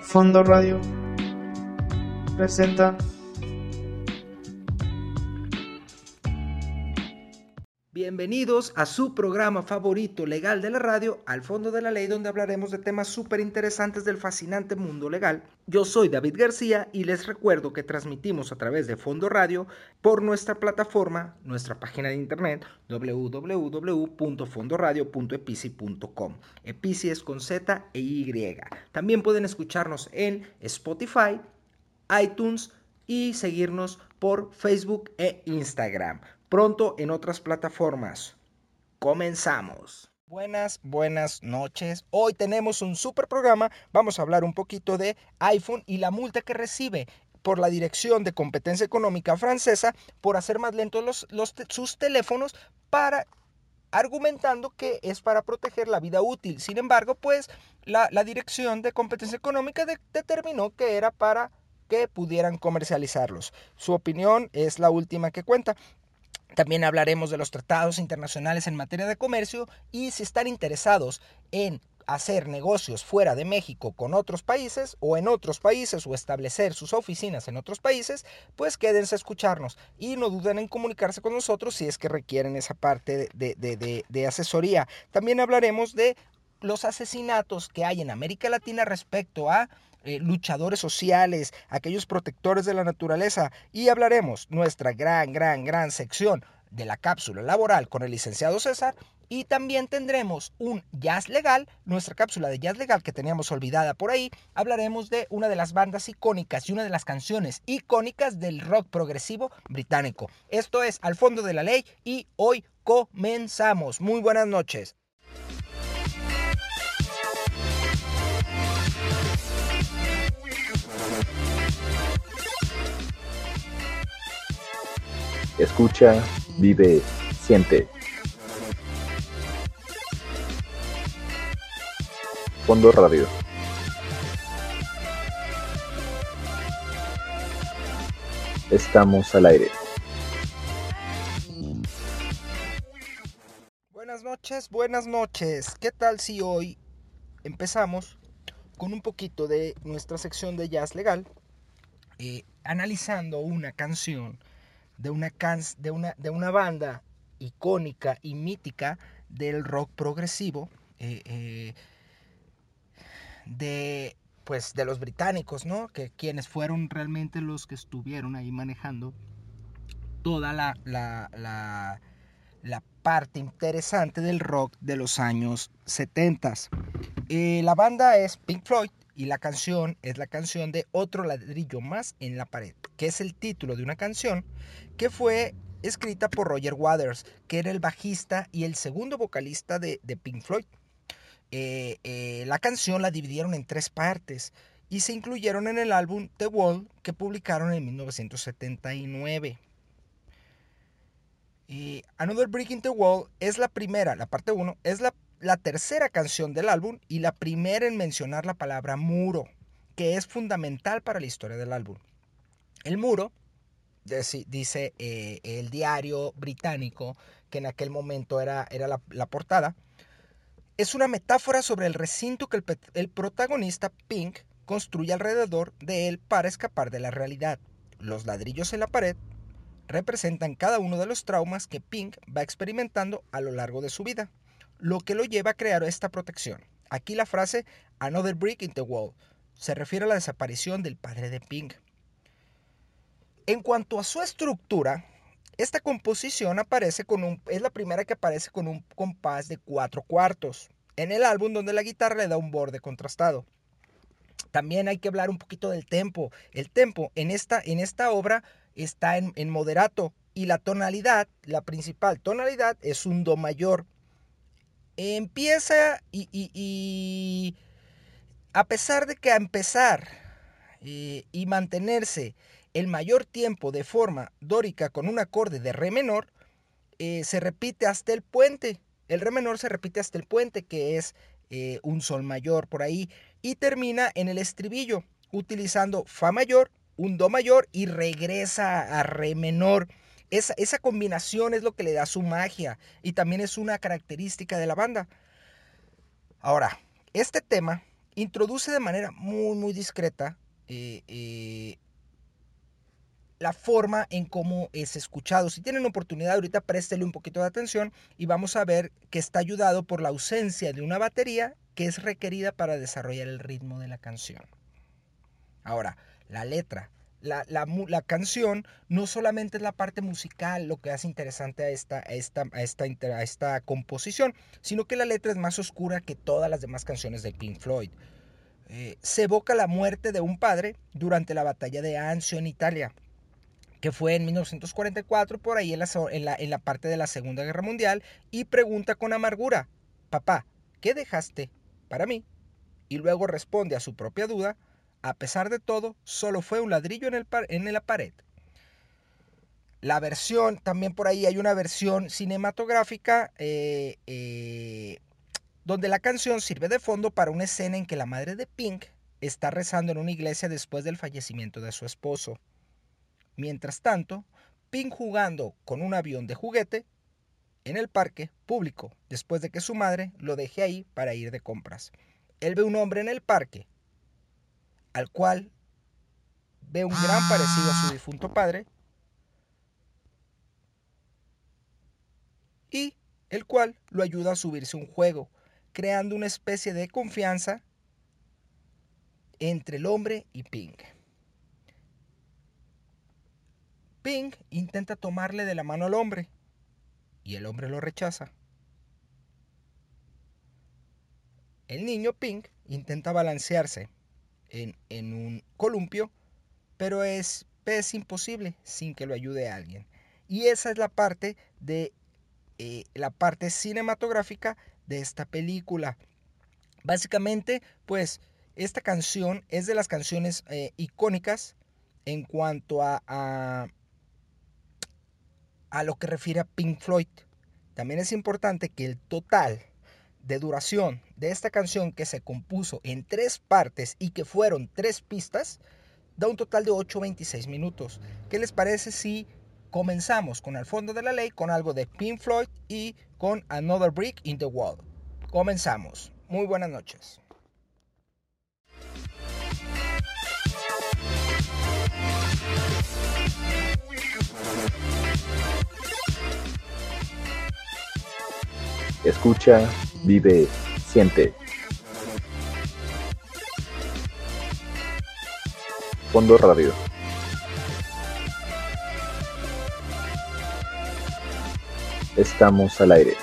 Fondo Radio presenta Bienvenidos a su programa favorito legal de la radio, Al Fondo de la Ley, donde hablaremos de temas súper interesantes del fascinante mundo legal. Yo soy David García y les recuerdo que transmitimos a través de Fondo Radio por nuestra plataforma, nuestra página de internet www.fondoradio.epici.com. Epici es con Z e Y. También pueden escucharnos en Spotify, iTunes y seguirnos por Facebook e Instagram pronto en otras plataformas. Comenzamos. Buenas, buenas noches. Hoy tenemos un super programa. Vamos a hablar un poquito de iPhone y la multa que recibe por la Dirección de Competencia Económica Francesa por hacer más lentos los, sus teléfonos para argumentando que es para proteger la vida útil. Sin embargo, pues la, Dirección de Competencia Económica determinó que era para que pudieran comercializarlos. Su opinión es la última que cuenta. También hablaremos de los tratados internacionales en materia de comercio y si están interesados en hacer negocios fuera de México con otros países o en otros países o establecer sus oficinas en otros países, pues quédense a escucharnos y no duden en comunicarse con nosotros si es que requieren esa parte de, de asesoría. También hablaremos de los asesinatos que hay en América Latina respecto a eh, luchadores sociales, aquellos protectores de la naturaleza y hablaremos nuestra gran, gran, gran sección de la cápsula laboral con el licenciado César y también tendremos un jazz legal, nuestra cápsula de jazz legal que teníamos olvidada por ahí. Hablaremos de una de las bandas icónicas y una de las canciones icónicas del rock progresivo británico. Esto es Al fondo de la ley y hoy comenzamos. Muy buenas noches. Escucha, vive, siente. Fondo Radio. Estamos al aire. Buenas noches, buenas noches. ¿Qué tal si hoy empezamos con un poquito de nuestra sección de jazz legal, eh, analizando una canción de una, de una, de una banda icónica y mítica del rock progresivo, eh, eh, de, pues, de los británicos, ¿no? Que quienes fueron realmente los que estuvieron ahí manejando toda la, la, la, parte interesante del rock de los años 70. Eh, la banda es Pink Floyd y la canción es la canción de Otro ladrillo más en la pared, que es el título de una canción que fue escrita por Roger Waters, que era el bajista y el segundo vocalista de, Pink Floyd. Eh, eh, la canción la dividieron en tres partes y se incluyeron en el álbum The Wall que publicaron en 1979. Y Another Brick in the Wall es la primera, la parte 1, es la la tercera canción del álbum y la primera en mencionar la palabra muro, que es fundamental para la historia del álbum. El muro, dice eh, el diario británico, que en aquel momento era, era la, portada, es una metáfora sobre el recinto que el, el protagonista Pink construye alrededor de él para escapar de la realidad. Los ladrillos en la pared representan cada uno de los traumas que Pink va experimentando a lo largo de su vida lo que lo lleva a crear esta protección. Aquí la frase Another Brick in the Wall se refiere a la desaparición del padre de Pink. En cuanto a su estructura, esta composición aparece con un, es la primera que aparece con un compás de cuatro cuartos, en el álbum donde la guitarra le da un borde contrastado. También hay que hablar un poquito del tempo. El tempo en esta, en esta obra está en, en moderato y la tonalidad, la principal tonalidad es un do mayor empieza y, a pesar de que a empezar eh, y mantenerse el mayor tiempo de forma dórica con un acorde de re menor, eh, se repite hasta el puente. El re menor se repite hasta el puente, que es eh, un sol mayor por ahí, y termina en el estribillo, utilizando fa mayor un do mayor y regresa a re menor. Esa, esa combinación es lo que le da su magia y también es una característica de la banda. Ahora, este tema introduce de manera muy, muy discreta eh, eh, la forma en cómo es escuchado. Si tienen oportunidad, ahorita préstele un poquito de atención y vamos a ver que está ayudado por la ausencia de una batería que es requerida para desarrollar el ritmo de la canción. Ahora, la letra. La, canción no solamente es la parte musical lo que hace interesante a esta, esta, esta, esta composición, sino que la letra es más oscura que todas las demás canciones de Pink Floyd. Eh, se evoca la muerte de un padre durante la batalla de Anzio en Italia, que fue en 1944, por ahí en la, en la parte de la Segunda Guerra Mundial, y pregunta con amargura, papá, ¿qué dejaste para mí? Y luego responde a su propia duda, a pesar de todo, solo fue un ladrillo en, el en la pared. La versión, también por ahí hay una versión cinematográfica eh, eh, donde la canción sirve de fondo para una escena en que la madre de Pink está rezando en una iglesia después del fallecimiento de su esposo. Mientras tanto, Pink jugando con un avión de juguete en el parque público después de que su madre lo deje ahí para ir de compras. Él ve un hombre en el parque al cual ve un gran parecido a su difunto padre y el cual lo ayuda a subirse un juego creando una especie de confianza entre el hombre y Pink. Pink intenta tomarle de la mano al hombre y el hombre lo rechaza. El niño Pink intenta balancearse en, un columpio, pero es, es, imposible sin que lo ayude alguien. Y esa es la parte de eh, la parte cinematográfica de esta película. Básicamente, pues esta canción es de las canciones eh, icónicas en cuanto a, a, a lo que refiere a Pink Floyd. También es importante que el total de duración de esta canción que se compuso en tres partes y que fueron tres pistas, da un total de 8.26 minutos. ¿Qué les parece si comenzamos con el fondo de la ley, con algo de Pink Floyd y con Another Brick in the Wall. Comenzamos. Muy buenas noches. Escucha, vive, siente. Fondo Radio. Estamos al aire.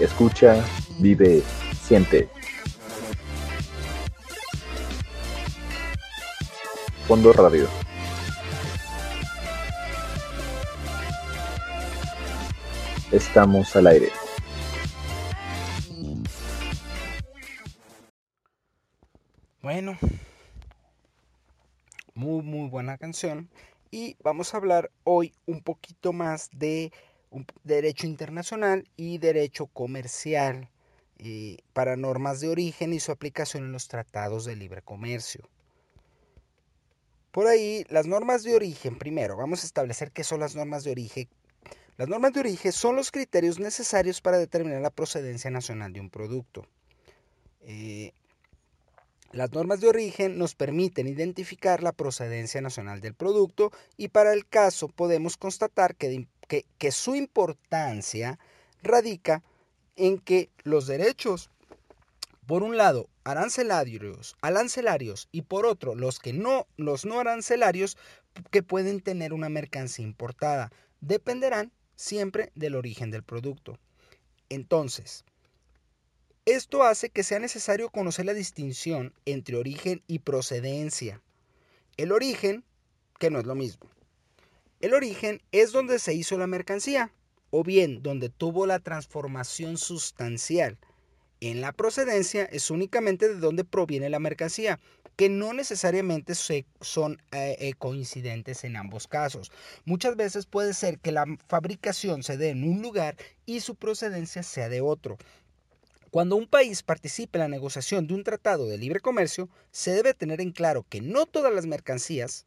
Escucha, vive, siente. Fondo Radio. Estamos al aire. Bueno, muy muy buena canción y vamos a hablar hoy un poquito más de derecho internacional y derecho comercial eh, para normas de origen y su aplicación en los tratados de libre comercio. Por ahí, las normas de origen, primero, vamos a establecer qué son las normas de origen. Las normas de origen son los criterios necesarios para determinar la procedencia nacional de un producto. Eh, las normas de origen nos permiten identificar la procedencia nacional del producto y para el caso podemos constatar que, que, su importancia radica en que los derechos, por un lado, arancelarios, arancelarios y por otro, los que no, los no arancelarios que pueden tener una mercancía importada, dependerán siempre del origen del producto. Entonces, esto hace que sea necesario conocer la distinción entre origen y procedencia. El origen, que no es lo mismo. El origen es donde se hizo la mercancía, o bien donde tuvo la transformación sustancial. En la procedencia es únicamente de donde proviene la mercancía, que no necesariamente son eh, eh, coincidentes en ambos casos. Muchas veces puede ser que la fabricación se dé en un lugar y su procedencia sea de otro. Cuando un país participe en la negociación de un tratado de libre comercio, se debe tener en claro que no todas las mercancías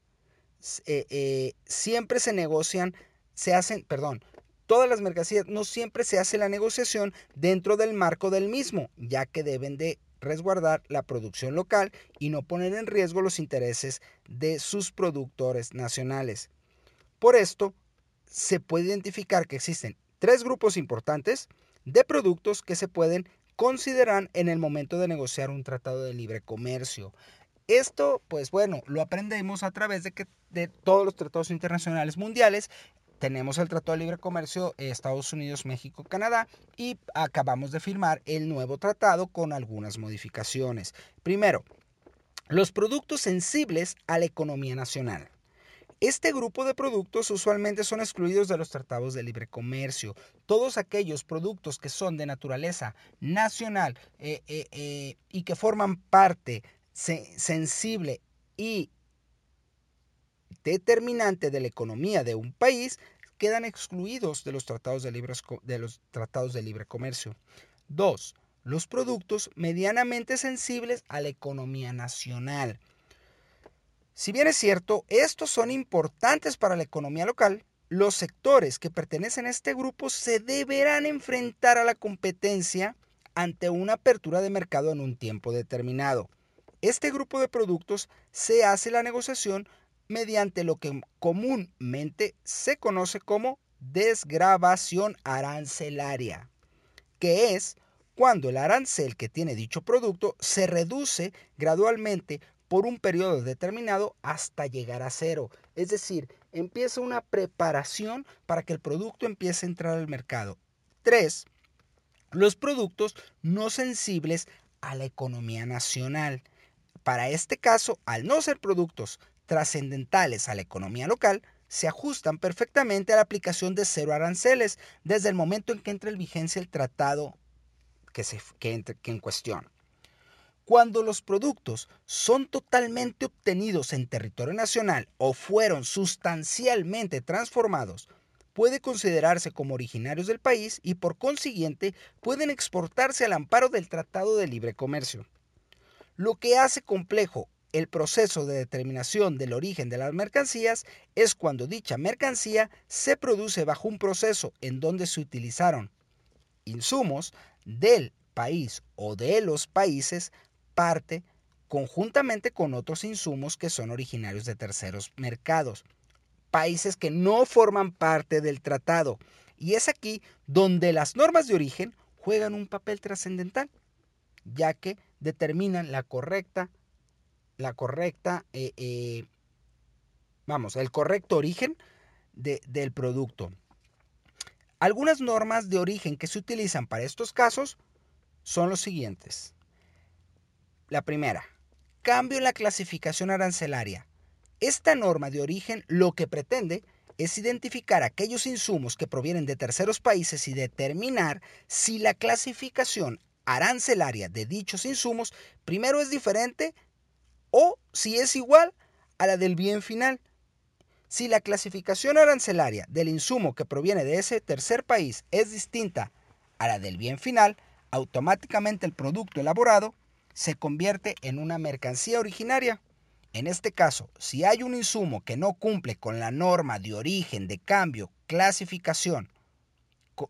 eh, siempre se negocian, se hacen, perdón, todas las mercancías no siempre se hace la negociación dentro del marco del mismo, ya que deben de resguardar la producción local y no poner en riesgo los intereses de sus productores nacionales. Por esto, se puede identificar que existen tres grupos importantes de productos que se pueden considerar en el momento de negociar un tratado de libre comercio. Esto, pues bueno, lo aprendemos a través de, que, de todos los tratados internacionales mundiales tenemos el Tratado de Libre Comercio Estados Unidos, México, Canadá y acabamos de firmar el nuevo tratado con algunas modificaciones. Primero, los productos sensibles a la economía nacional. Este grupo de productos usualmente son excluidos de los tratados de libre comercio. Todos aquellos productos que son de naturaleza nacional eh, eh, eh, y que forman parte sensible y determinante de la economía de un país quedan excluidos de los tratados de, de los tratados de libre comercio. Dos, los productos medianamente sensibles a la economía nacional. Si bien es cierto, estos son importantes para la economía local, los sectores que pertenecen a este grupo se deberán enfrentar a la competencia ante una apertura de mercado en un tiempo determinado. Este grupo de productos se hace la negociación mediante lo que comúnmente se conoce como desgravación arancelaria, que es cuando el arancel que tiene dicho producto se reduce gradualmente por un periodo determinado hasta llegar a cero. Es decir, empieza una preparación para que el producto empiece a entrar al mercado. 3. Los productos no sensibles a la economía nacional. Para este caso, al no ser productos trascendentales a la economía local se ajustan perfectamente a la aplicación de cero aranceles desde el momento en que entra en vigencia el tratado que, se, que, en cuestión. Cuando los productos son totalmente obtenidos en territorio nacional o fueron sustancialmente transformados, puede considerarse como originarios del país y por consiguiente pueden exportarse al amparo del Tratado de Libre Comercio. Lo que hace complejo el proceso de determinación del origen de las mercancías es cuando dicha mercancía se produce bajo un proceso en donde se utilizaron insumos del país o de los países parte conjuntamente con otros insumos que son originarios de terceros mercados, países que no forman parte del tratado. Y es aquí donde las normas de origen juegan un papel trascendental, ya que determinan la correcta la correcta, eh, eh, vamos, el correcto origen del producto. Algunas normas de origen que se utilizan para estos casos son los siguientes. La primera, cambio en la clasificación arancelaria. Esta norma de origen lo que pretende es identificar aquellos insumos que provienen de terceros países y determinar si la clasificación arancelaria de dichos insumos primero es diferente o si es igual a la del bien final. Si la clasificación arancelaria del insumo que proviene de ese tercer país es distinta a la del bien final, automáticamente el producto elaborado se convierte en una mercancía originaria. En este caso, si hay un insumo que no cumple con la norma de origen de cambio, clasificación,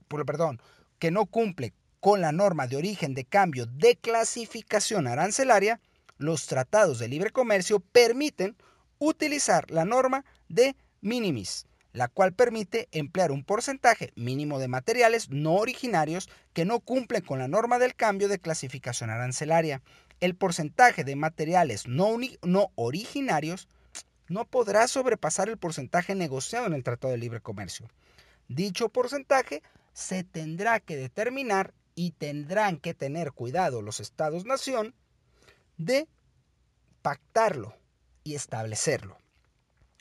perdón, que no cumple con la norma de origen de cambio de clasificación arancelaria, los tratados de libre comercio permiten utilizar la norma de minimis, la cual permite emplear un porcentaje mínimo de materiales no originarios que no cumplen con la norma del cambio de clasificación arancelaria. El porcentaje de materiales no, no originarios no podrá sobrepasar el porcentaje negociado en el Tratado de Libre Comercio. Dicho porcentaje se tendrá que determinar y tendrán que tener cuidado los estados-nación de pactarlo y establecerlo.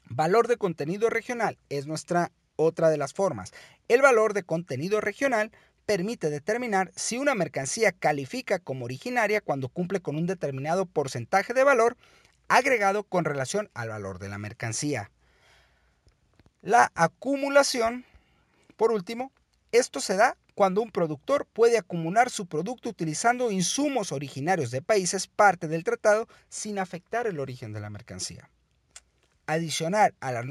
Valor de contenido regional es nuestra otra de las formas. El valor de contenido regional permite determinar si una mercancía califica como originaria cuando cumple con un determinado porcentaje de valor agregado con relación al valor de la mercancía. La acumulación, por último, esto se da cuando un productor puede acumular su producto utilizando insumos originarios de países parte del tratado sin afectar el origen de la mercancía. Adicional a las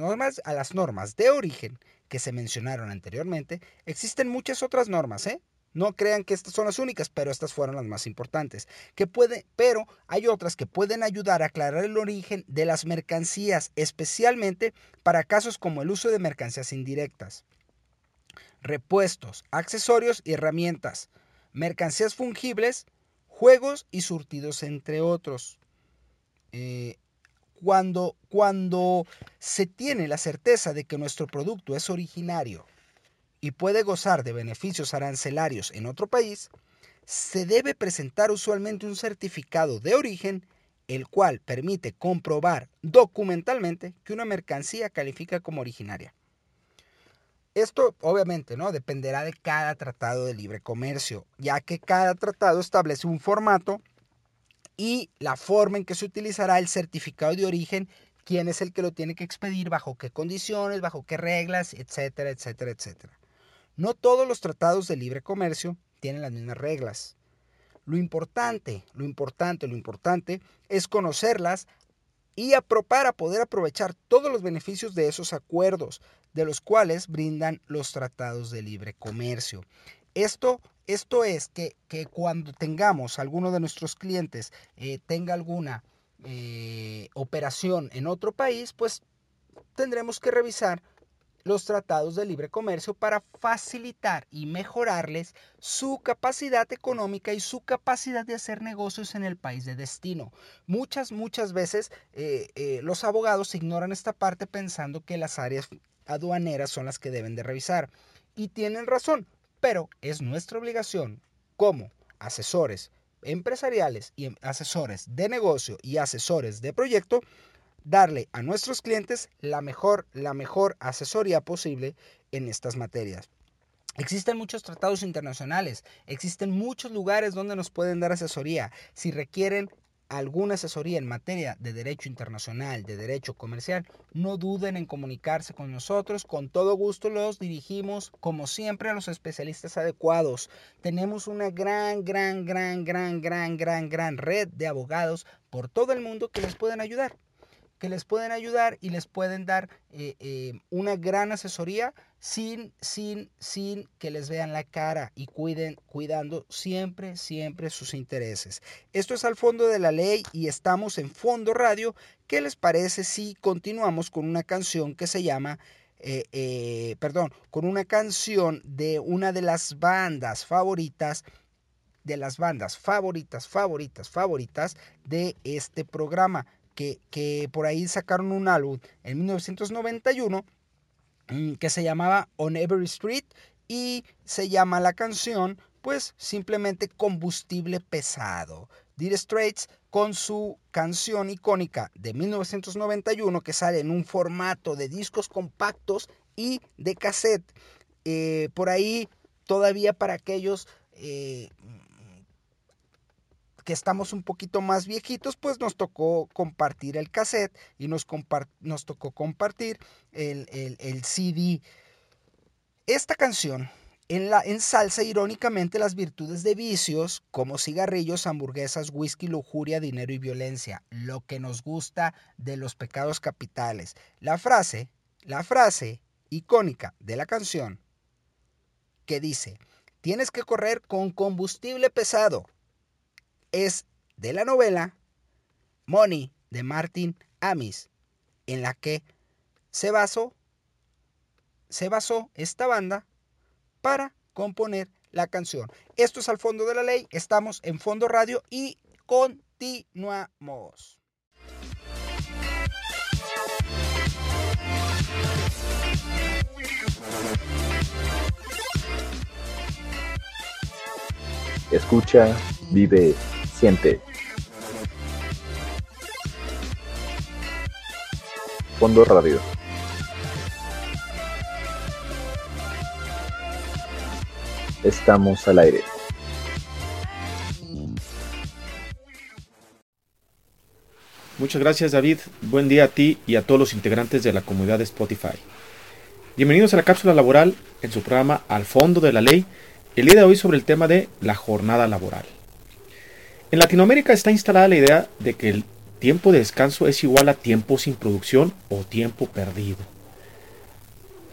normas, de origen que se mencionaron anteriormente, existen muchas otras normas, ¿eh? No crean que estas son las únicas, pero estas fueron las más importantes. Que puede, pero hay otras que pueden ayudar a aclarar el origen de las mercancías, especialmente para casos como el uso de mercancías indirectas. Repuestos, accesorios y herramientas, mercancías fungibles, juegos y surtidos, entre otros. Eh, cuando, cuando se tiene la certeza de que nuestro producto es originario y puede gozar de beneficios arancelarios en otro país, se debe presentar usualmente un certificado de origen, el cual permite comprobar documentalmente que una mercancía califica como originaria. Esto obviamente no dependerá de cada tratado de libre comercio, ya que cada tratado establece un formato y la forma en que se utilizará el certificado de origen, quién es el que lo tiene que expedir, bajo qué condiciones, bajo qué reglas, etcétera, etcétera, etcétera. No todos los tratados de libre comercio tienen las mismas reglas. Lo importante, lo importante, lo importante es conocerlas y para poder aprovechar todos los beneficios de esos acuerdos, de los cuales brindan los tratados de libre comercio. Esto esto es que, cuando tengamos alguno de nuestros clientes eh, tenga alguna eh, operación en otro país, pues tendremos que revisar los tratados de libre comercio para facilitar y mejorarles su capacidad económica y su capacidad de hacer negocios en el país de destino. Muchas, muchas veces eh, los abogados ignoran esta parte pensando que las áreas aduaneras son las que deben de revisar. Y tienen razón, pero es nuestra obligación como asesores empresariales y asesores de negocio y asesores de proyecto darle a nuestros clientes la mejor, la mejor asesoría posible en estas materias. Existen muchos tratados internacionales, existen muchos lugares donde nos pueden dar asesoría. Si requieren alguna asesoría en materia de derecho internacional, de derecho comercial, no duden en comunicarse con nosotros. Con todo gusto los dirigimos, como siempre, a los especialistas adecuados. Tenemos una gran, gran, gran, gran, gran, gran, gran red de abogados por todo el mundo que les pueden ayudar que les pueden ayudar y les pueden dar eh, eh, una gran asesoría sin, sin, sin que les vean la cara y cuiden, cuidando siempre, siempre sus intereses. Esto es al fondo de la ley y estamos en Fondo Radio. ¿Qué les parece si continuamos con una canción que se llama... Eh, perdón, con una canción de una de las bandas favoritas de las bandas favoritas, favoritas, favoritas de este programa que, por ahí sacaron un álbum en 1991 mm, que se llamaba On Every Street y se llama la canción pues simplemente Combustible Pesado. Dire Straits con su canción icónica de 1991 que sale en un formato de discos compactos y de cassette. Eh, por ahí todavía para aquellos eh, que estamos un poquito más viejitos, pues nos tocó compartir el cassette y nos, nos tocó compartir el, el, CD. Esta canción en la, ensalza irónicamente las virtudes de vicios como cigarrillos, hamburguesas, whisky, lujuria, dinero y violencia, lo que nos gusta de los pecados capitales. La frase, la frase icónica de la canción que dice, tienes que correr con combustible pesado, es de la novela Money de Martin Amis, en la que se basó, se basó esta banda para componer la canción. Esto es al fondo de la ley, estamos en Fondo Radio y continuamos. Escucha, vive Fondo Radio. Estamos al aire. Muchas gracias David, buen día a ti y a todos los integrantes de la comunidad de Spotify. Bienvenidos a la cápsula laboral en su programa Al fondo de la ley, el día de hoy sobre el tema de la jornada laboral. En Latinoamérica está instalada la idea de que el tiempo de descanso es igual a tiempo sin producción o tiempo perdido.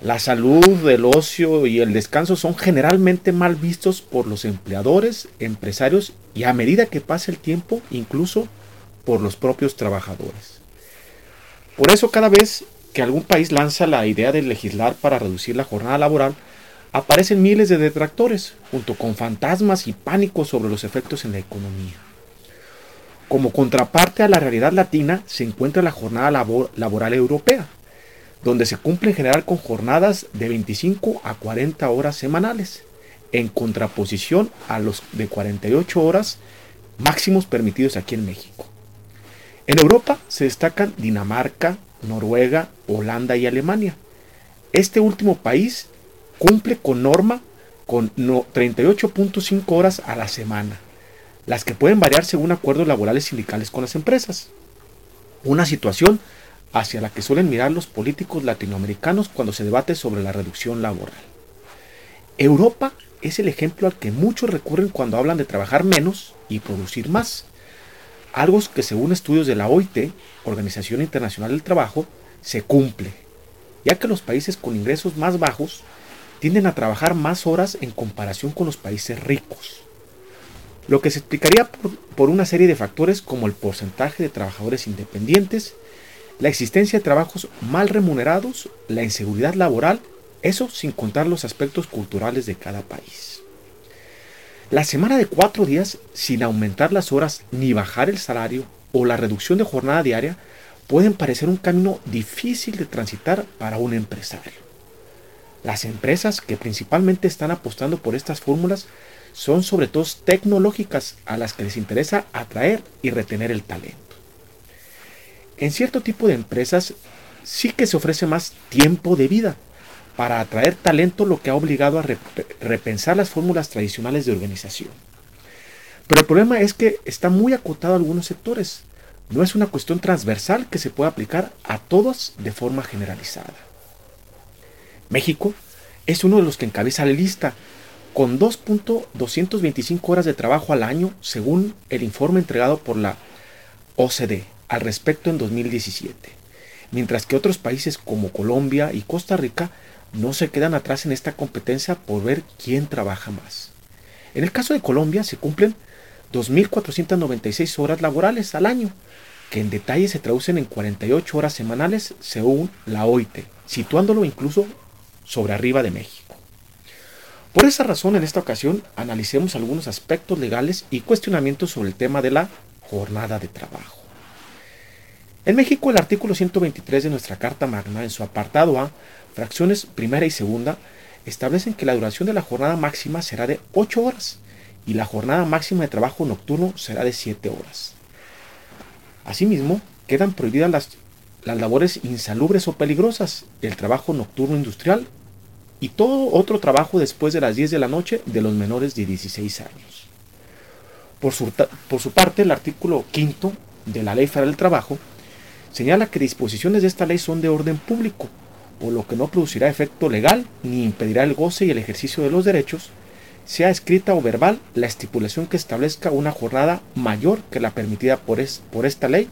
La salud, el ocio y el descanso son generalmente mal vistos por los empleadores, empresarios y a medida que pasa el tiempo, incluso por los propios trabajadores. Por eso cada vez que algún país lanza la idea de legislar para reducir la jornada laboral, aparecen miles de detractores, junto con fantasmas y pánicos sobre los efectos en la economía. Como contraparte a la realidad latina se encuentra la jornada laboral europea, donde se cumple en general con jornadas de 25 a 40 horas semanales, en contraposición a los de 48 horas máximos permitidos aquí en México. En Europa se destacan Dinamarca, Noruega, Holanda y Alemania. Este último país cumple con norma con 38.5 horas a la semana, las que pueden variar según acuerdos laborales sindicales con las empresas. Una situación hacia la que suelen mirar los políticos latinoamericanos cuando se debate sobre la reducción laboral. Europa es el ejemplo al que muchos recurren cuando hablan de trabajar menos y producir más. Algo que según estudios de la OIT, Organización Internacional del Trabajo, se cumple, ya que los países con ingresos más bajos tienden a trabajar más horas en comparación con los países ricos. Lo que se explicaría por, una serie de factores como el porcentaje de trabajadores independientes, la existencia de trabajos mal remunerados, la inseguridad laboral, eso sin contar los aspectos culturales de cada país. La semana de cuatro días sin aumentar las horas ni bajar el salario o la reducción de jornada diaria pueden parecer un camino difícil de transitar para un empresario. Las empresas que principalmente están apostando por estas fórmulas son sobre todo tecnológicas a las que les interesa atraer y retener el talento. En cierto tipo de empresas sí que se ofrece más tiempo de vida para atraer talento, lo que ha obligado a repensar las fórmulas tradicionales de organización. Pero el problema es que está muy acotado a algunos sectores. No es una cuestión transversal que se pueda aplicar a todos de forma generalizada. México es uno de los que encabeza la lista, con 2.225 horas de trabajo al año, según el informe entregado por la OCDE, al respecto en 2017, mientras que otros países como Colombia y Costa Rica no se quedan atrás en esta competencia por ver quién trabaja más. En el caso de Colombia se cumplen 2.496 horas laborales al año, que en detalle se traducen en 48 horas semanales según la OIT, situándolo incluso sobre arriba de México. Por esa razón, en esta ocasión, analicemos algunos aspectos legales y cuestionamientos sobre el tema de la jornada de trabajo. En México, el artículo 123 de nuestra Carta Magna, en su apartado A, fracciones primera y segunda, establecen que la duración de la jornada máxima será de 8 horas y la jornada máxima de trabajo nocturno será de 7 horas. Asimismo, quedan prohibidas las, las labores insalubres o peligrosas, el trabajo nocturno industrial y todo otro trabajo después de las 10 de la noche de los menores de 16 años. Por su, por su parte, el artículo quinto de la Ley Federal del Trabajo señala que disposiciones de esta ley son de orden público, o lo que no producirá efecto legal ni impedirá el goce y el ejercicio de los derechos, sea escrita o verbal la estipulación que establezca una jornada mayor que la permitida por, por esta ley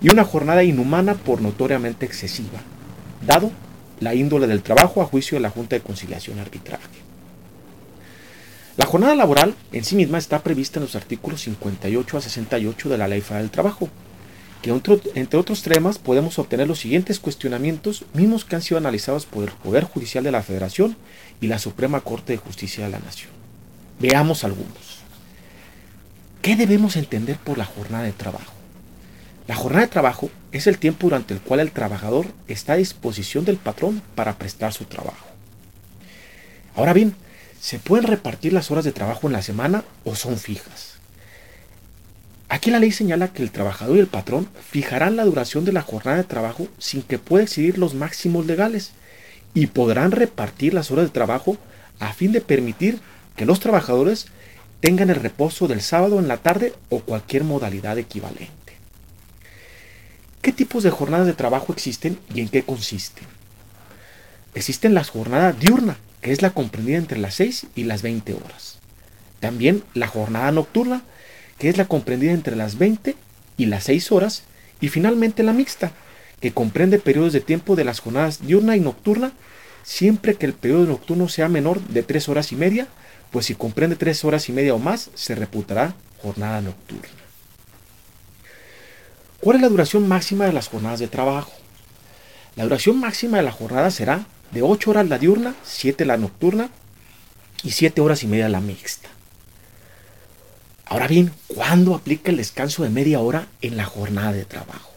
y una jornada inhumana por notoriamente excesiva, dado la índole del trabajo a juicio de la Junta de Conciliación Arbitraje. La jornada laboral en sí misma está prevista en los artículos 58 a 68 de la Ley Federal del Trabajo, que entre otros temas podemos obtener los siguientes cuestionamientos, mismos que han sido analizados por el Poder Judicial de la Federación y la Suprema Corte de Justicia de la Nación. Veamos algunos. ¿Qué debemos entender por la jornada de trabajo? La jornada de trabajo es el tiempo durante el cual el trabajador está a disposición del patrón para prestar su trabajo. Ahora bien, ¿se pueden repartir las horas de trabajo en la semana o son fijas? Aquí la ley señala que el trabajador y el patrón fijarán la duración de la jornada de trabajo sin que pueda excedir los máximos legales y podrán repartir las horas de trabajo a fin de permitir que los trabajadores tengan el reposo del sábado en la tarde o cualquier modalidad equivalente. ¿Qué tipos de jornadas de trabajo existen y en qué consisten? Existen las jornadas diurna, que es la comprendida entre las 6 y las 20 horas. También la jornada nocturna, que es la comprendida entre las 20 y las 6 horas. Y finalmente la mixta, que comprende periodos de tiempo de las jornadas diurna y nocturna, siempre que el periodo nocturno sea menor de 3 horas y media, pues si comprende 3 horas y media o más, se reputará jornada nocturna. ¿Cuál es la duración máxima de las jornadas de trabajo? La duración máxima de la jornada será de 8 horas la diurna, 7 la nocturna y 7 horas y media la mixta. Ahora bien, ¿cuándo aplica el descanso de media hora en la jornada de trabajo?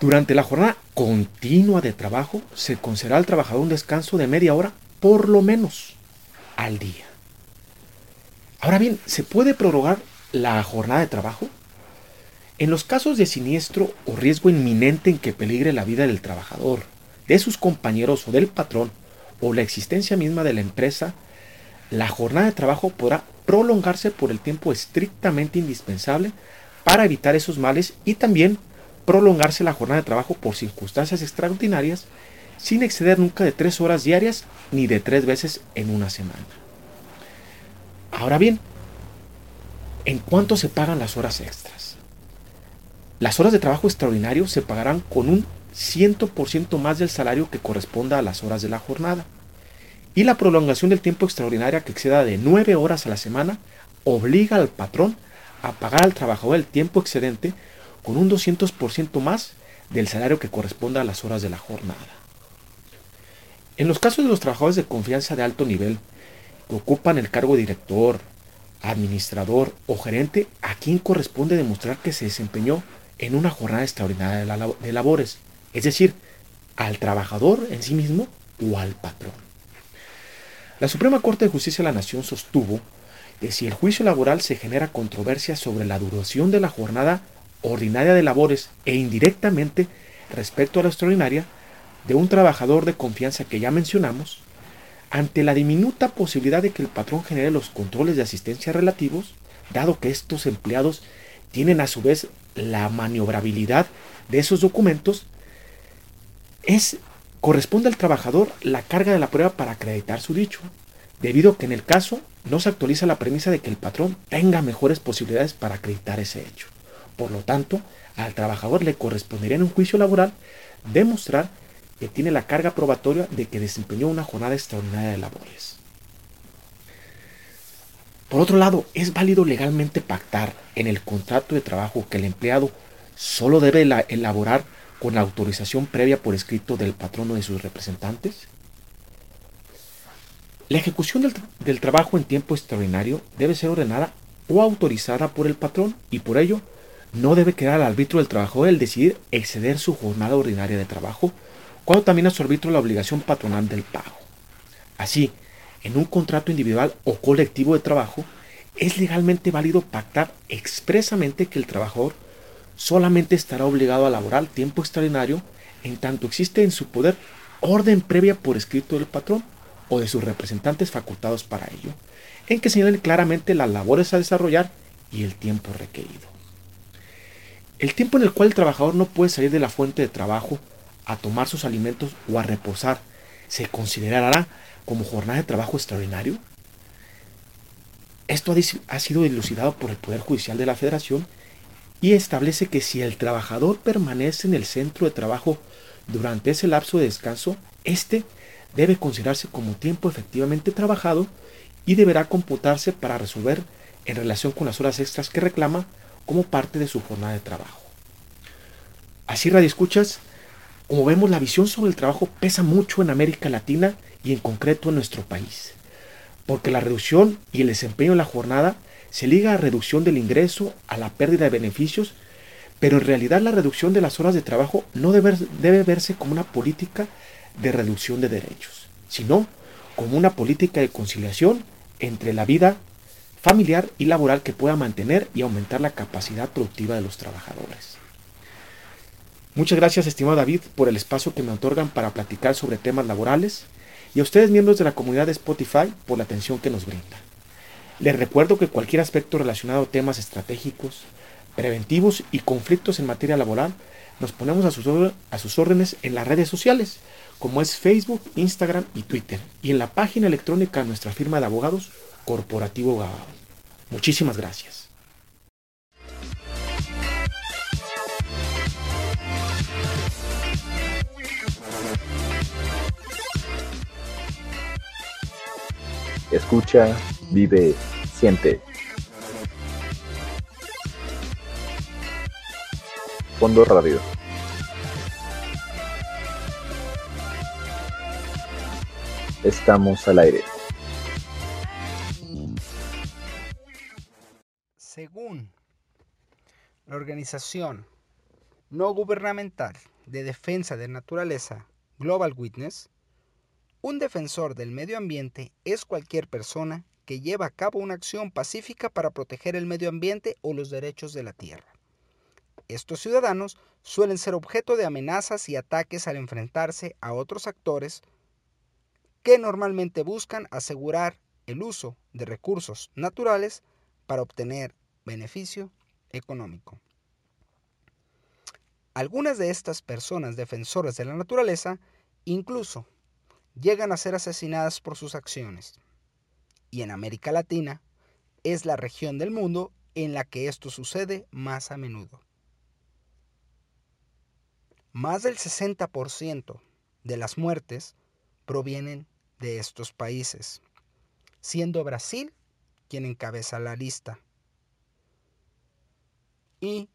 Durante la jornada continua de trabajo se concederá al trabajador un descanso de media hora por lo menos al día. Ahora bien, ¿se puede prorrogar la jornada de trabajo? En los casos de siniestro o riesgo inminente en que peligre la vida del trabajador, de sus compañeros o del patrón, o la existencia misma de la empresa, la jornada de trabajo podrá prolongarse por el tiempo estrictamente indispensable para evitar esos males y también prolongarse la jornada de trabajo por circunstancias extraordinarias sin exceder nunca de tres horas diarias ni de tres veces en una semana. Ahora bien, ¿en cuánto se pagan las horas extras? Las horas de trabajo extraordinario se pagarán con un 100% más del salario que corresponda a las horas de la jornada. Y la prolongación del tiempo extraordinario que exceda de 9 horas a la semana obliga al patrón a pagar al trabajador el tiempo excedente con un 200% más del salario que corresponda a las horas de la jornada. En los casos de los trabajadores de confianza de alto nivel que ocupan el cargo de director, administrador o gerente, a quien corresponde demostrar que se desempeñó en una jornada extraordinaria de labores, es decir, al trabajador en sí mismo o al patrón. La Suprema Corte de Justicia de la Nación sostuvo que si el juicio laboral se genera controversia sobre la duración de la jornada ordinaria de labores e indirectamente respecto a la extraordinaria de un trabajador de confianza que ya mencionamos, ante la diminuta posibilidad de que el patrón genere los controles de asistencia relativos, dado que estos empleados tienen a su vez la maniobrabilidad de esos documentos, es corresponde al trabajador la carga de la prueba para acreditar su dicho, debido a que en el caso no se actualiza la premisa de que el patrón tenga mejores posibilidades para acreditar ese hecho. Por lo tanto, al trabajador le correspondería en un juicio laboral demostrar que tiene la carga probatoria de que desempeñó una jornada extraordinaria de labores. Por otro lado, es válido legalmente pactar en el contrato de trabajo que el empleado solo debe elaborar con la autorización previa por escrito del patrono de sus representantes. La ejecución del, trabajo en tiempo extraordinario debe ser ordenada o autorizada por el patrón y por ello no debe quedar al arbitro del trabajador el decidir exceder su jornada ordinaria de trabajo cuando también a su la obligación patronal del pago. Así, en un contrato individual o colectivo de trabajo, es legalmente válido pactar expresamente que el trabajador solamente estará obligado a laborar tiempo extraordinario en tanto existe en su poder orden previa por escrito del patrón o de sus representantes facultados para ello, en que señalen claramente las labores a desarrollar y el tiempo requerido. El tiempo en el cual el trabajador no puede salir de la fuente de trabajo a tomar sus alimentos o a reposar, ¿se considerará como jornada de trabajo extraordinario? Esto ha sido dilucidado por el Poder Judicial de la Federación y establece que si el trabajador permanece en el centro de trabajo durante ese lapso de descanso, éste debe considerarse como tiempo efectivamente trabajado y deberá computarse para resolver en relación con las horas extras que reclama como parte de su jornada de trabajo. Así, Radio Escuchas, como vemos, la visión sobre el trabajo pesa mucho en América Latina y en concreto en nuestro país, porque la reducción y el desempeño de la jornada se liga a reducción del ingreso, a la pérdida de beneficios, pero en realidad la reducción de las horas de trabajo no debe, debe verse como una política de reducción de derechos, sino como una política de conciliación entre la vida familiar y laboral que pueda mantener y aumentar la capacidad productiva de los trabajadores. Muchas gracias, estimado David, por el espacio que me otorgan para platicar sobre temas laborales y a ustedes, miembros de la comunidad de Spotify, por la atención que nos brinda. Les recuerdo que cualquier aspecto relacionado a temas estratégicos, preventivos y conflictos en materia laboral nos ponemos a sus, a sus órdenes en las redes sociales, como es Facebook, Instagram y Twitter, y en la página electrónica de nuestra firma de abogados, Corporativo Gabao. Muchísimas gracias. Escucha, vive, siente. Fondo Radio. Estamos al aire. Según la organización no gubernamental de defensa de naturaleza Global Witness, un defensor del medio ambiente es cualquier persona que lleva a cabo una acción pacífica para proteger el medio ambiente o los derechos de la tierra. Estos ciudadanos suelen ser objeto de amenazas y ataques al enfrentarse a otros actores que normalmente buscan asegurar el uso de recursos naturales para obtener beneficio económico. Algunas de estas personas defensoras de la naturaleza incluso llegan a ser asesinadas por sus acciones. Y en América Latina es la región del mundo en la que esto sucede más a menudo. Más del 60% de las muertes provienen de estos países, siendo Brasil quien encabeza la lista. Y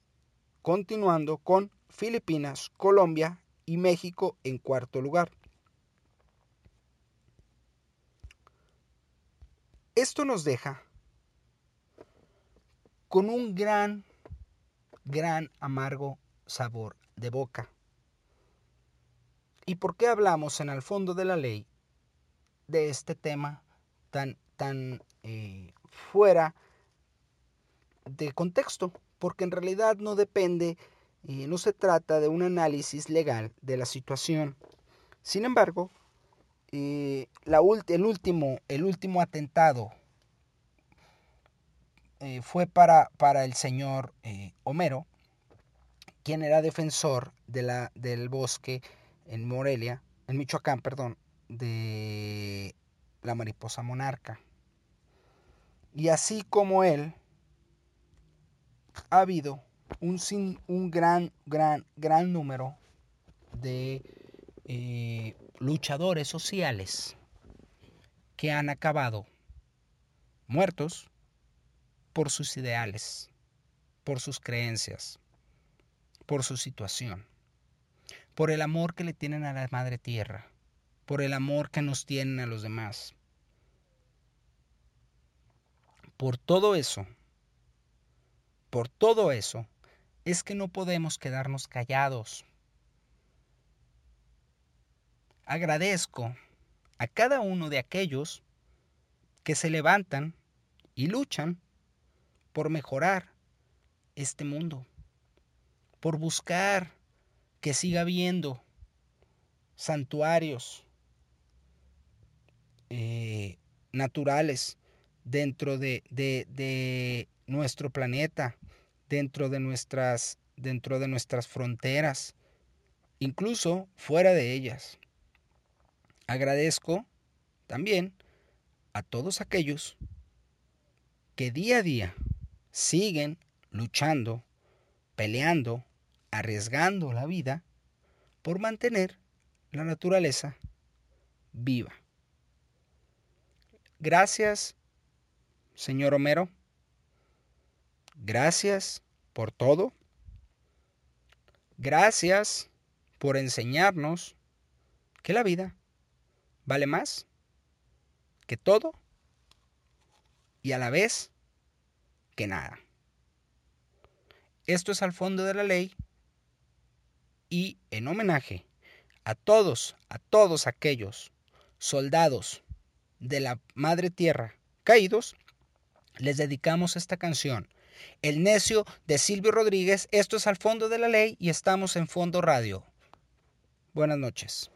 continuando con Filipinas, Colombia y México en cuarto lugar. Esto nos deja con un gran, gran amargo sabor de boca. ¿Y por qué hablamos en el fondo de la ley de este tema tan, tan eh, fuera de contexto? Porque en realidad no depende, y no se trata de un análisis legal de la situación. Sin embargo, eh, la el, último, el último atentado eh, fue para, para, el señor eh, Homero, quien era defensor de la, del bosque en Morelia, en Michoacán, perdón, de la mariposa monarca. Y así como él, ha habido un, un gran, gran, gran número de luchadores sociales que han acabado muertos por sus ideales, por sus creencias, por su situación, por el amor que le tienen a la Madre Tierra, por el amor que nos tienen a los demás. Por todo eso, por todo eso, es que no podemos quedarnos callados agradezco a cada uno de aquellos que se levantan y luchan por mejorar este mundo, por buscar que siga habiendo santuarios eh, naturales dentro de, de, nuestro planeta, dentro de nuestras, dentro de nuestras fronteras, incluso fuera de ellas. Agradezco también a todos aquellos que día a día siguen luchando, peleando, arriesgando la vida por mantener la naturaleza viva. Gracias, señor Homero. Gracias por todo. Gracias por enseñarnos que la vida vale más que todo y a la vez que nada. Esto es al fondo de la ley y en homenaje a todos, a todos aquellos soldados de la Madre Tierra caídos, les dedicamos esta canción. El necio de Silvio Rodríguez, esto es al fondo de la ley y estamos en Fondo Radio. Buenas noches.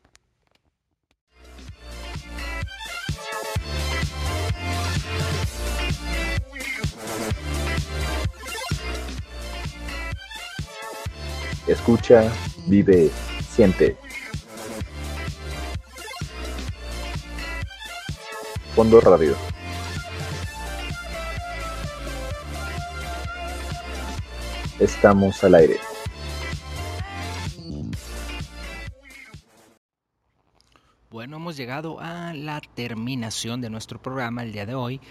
Escucha, vive, siente. Fondo Radio. Estamos al aire. Bueno, hemos llegado a la terminación de nuestro programa el día de hoy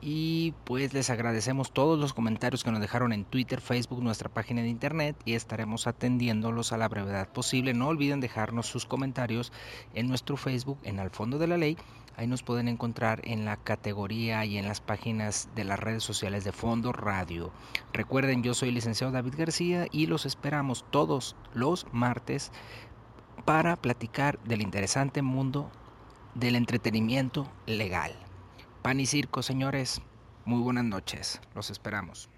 y pues les agradecemos todos los comentarios que nos dejaron en Twitter, Facebook, nuestra página de internet y estaremos atendiéndolos a la brevedad posible. No olviden dejarnos sus comentarios en nuestro Facebook en Al Fondo de la Ley. Ahí nos pueden encontrar en la categoría y en las páginas de las redes sociales de Fondo Radio. Recuerden, yo soy licenciado David García y los esperamos todos los martes para platicar del interesante mundo del entretenimiento legal. Pan y circo, señores. Muy buenas noches. Los esperamos.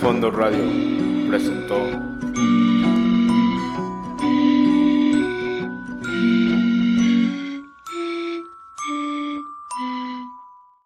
Fondo Radio presentó